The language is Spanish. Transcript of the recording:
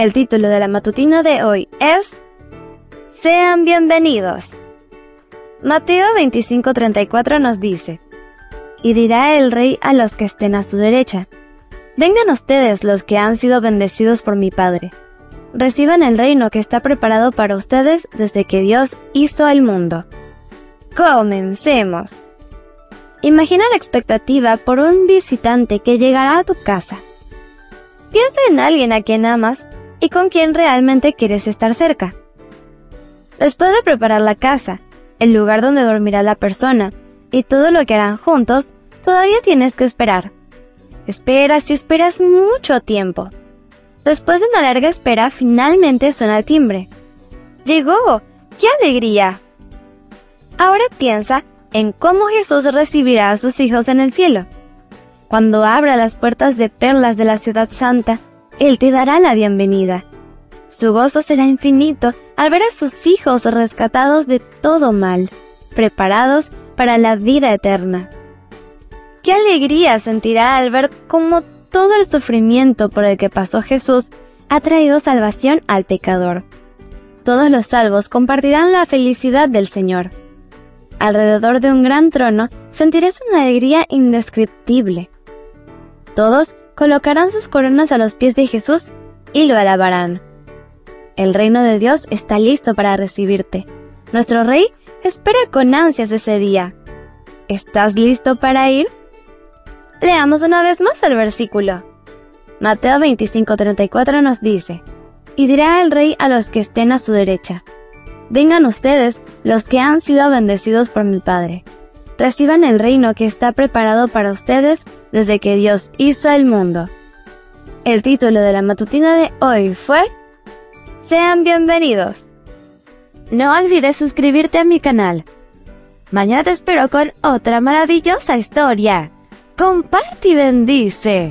El título de la matutina de hoy es Sean bienvenidos. Mateo 25:34 nos dice, Y dirá el rey a los que estén a su derecha, Vengan ustedes los que han sido bendecidos por mi Padre. Reciban el reino que está preparado para ustedes desde que Dios hizo el mundo. Comencemos. Imagina la expectativa por un visitante que llegará a tu casa. Piensa en alguien a quien amas y con quien realmente quieres estar cerca. Después de preparar la casa, el lugar donde dormirá la persona y todo lo que harán juntos, todavía tienes que esperar. Esperas y esperas mucho tiempo. Después de una larga espera, finalmente suena el timbre. ¡Llegó! ¡Qué alegría! Ahora piensa en cómo Jesús recibirá a sus hijos en el cielo. Cuando abra las puertas de perlas de la ciudad santa, Él te dará la bienvenida. Su gozo será infinito al ver a sus hijos rescatados de todo mal, preparados para la vida eterna. Qué alegría sentirá al ver cómo todo el sufrimiento por el que pasó Jesús ha traído salvación al pecador. Todos los salvos compartirán la felicidad del Señor alrededor de un gran trono, sentirás una alegría indescriptible. Todos colocarán sus coronas a los pies de Jesús y lo alabarán. El reino de Dios está listo para recibirte. Nuestro Rey espera con ansias ese día. ¿Estás listo para ir? Leamos una vez más el versículo. Mateo 25:34 nos dice, Y dirá el Rey a los que estén a su derecha, Vengan ustedes, los que han sido bendecidos por mi Padre. Reciban el reino que está preparado para ustedes desde que Dios hizo el mundo. El título de la matutina de hoy fue Sean bienvenidos. No olvides suscribirte a mi canal. Mañana te espero con otra maravillosa historia. Comparte y bendice.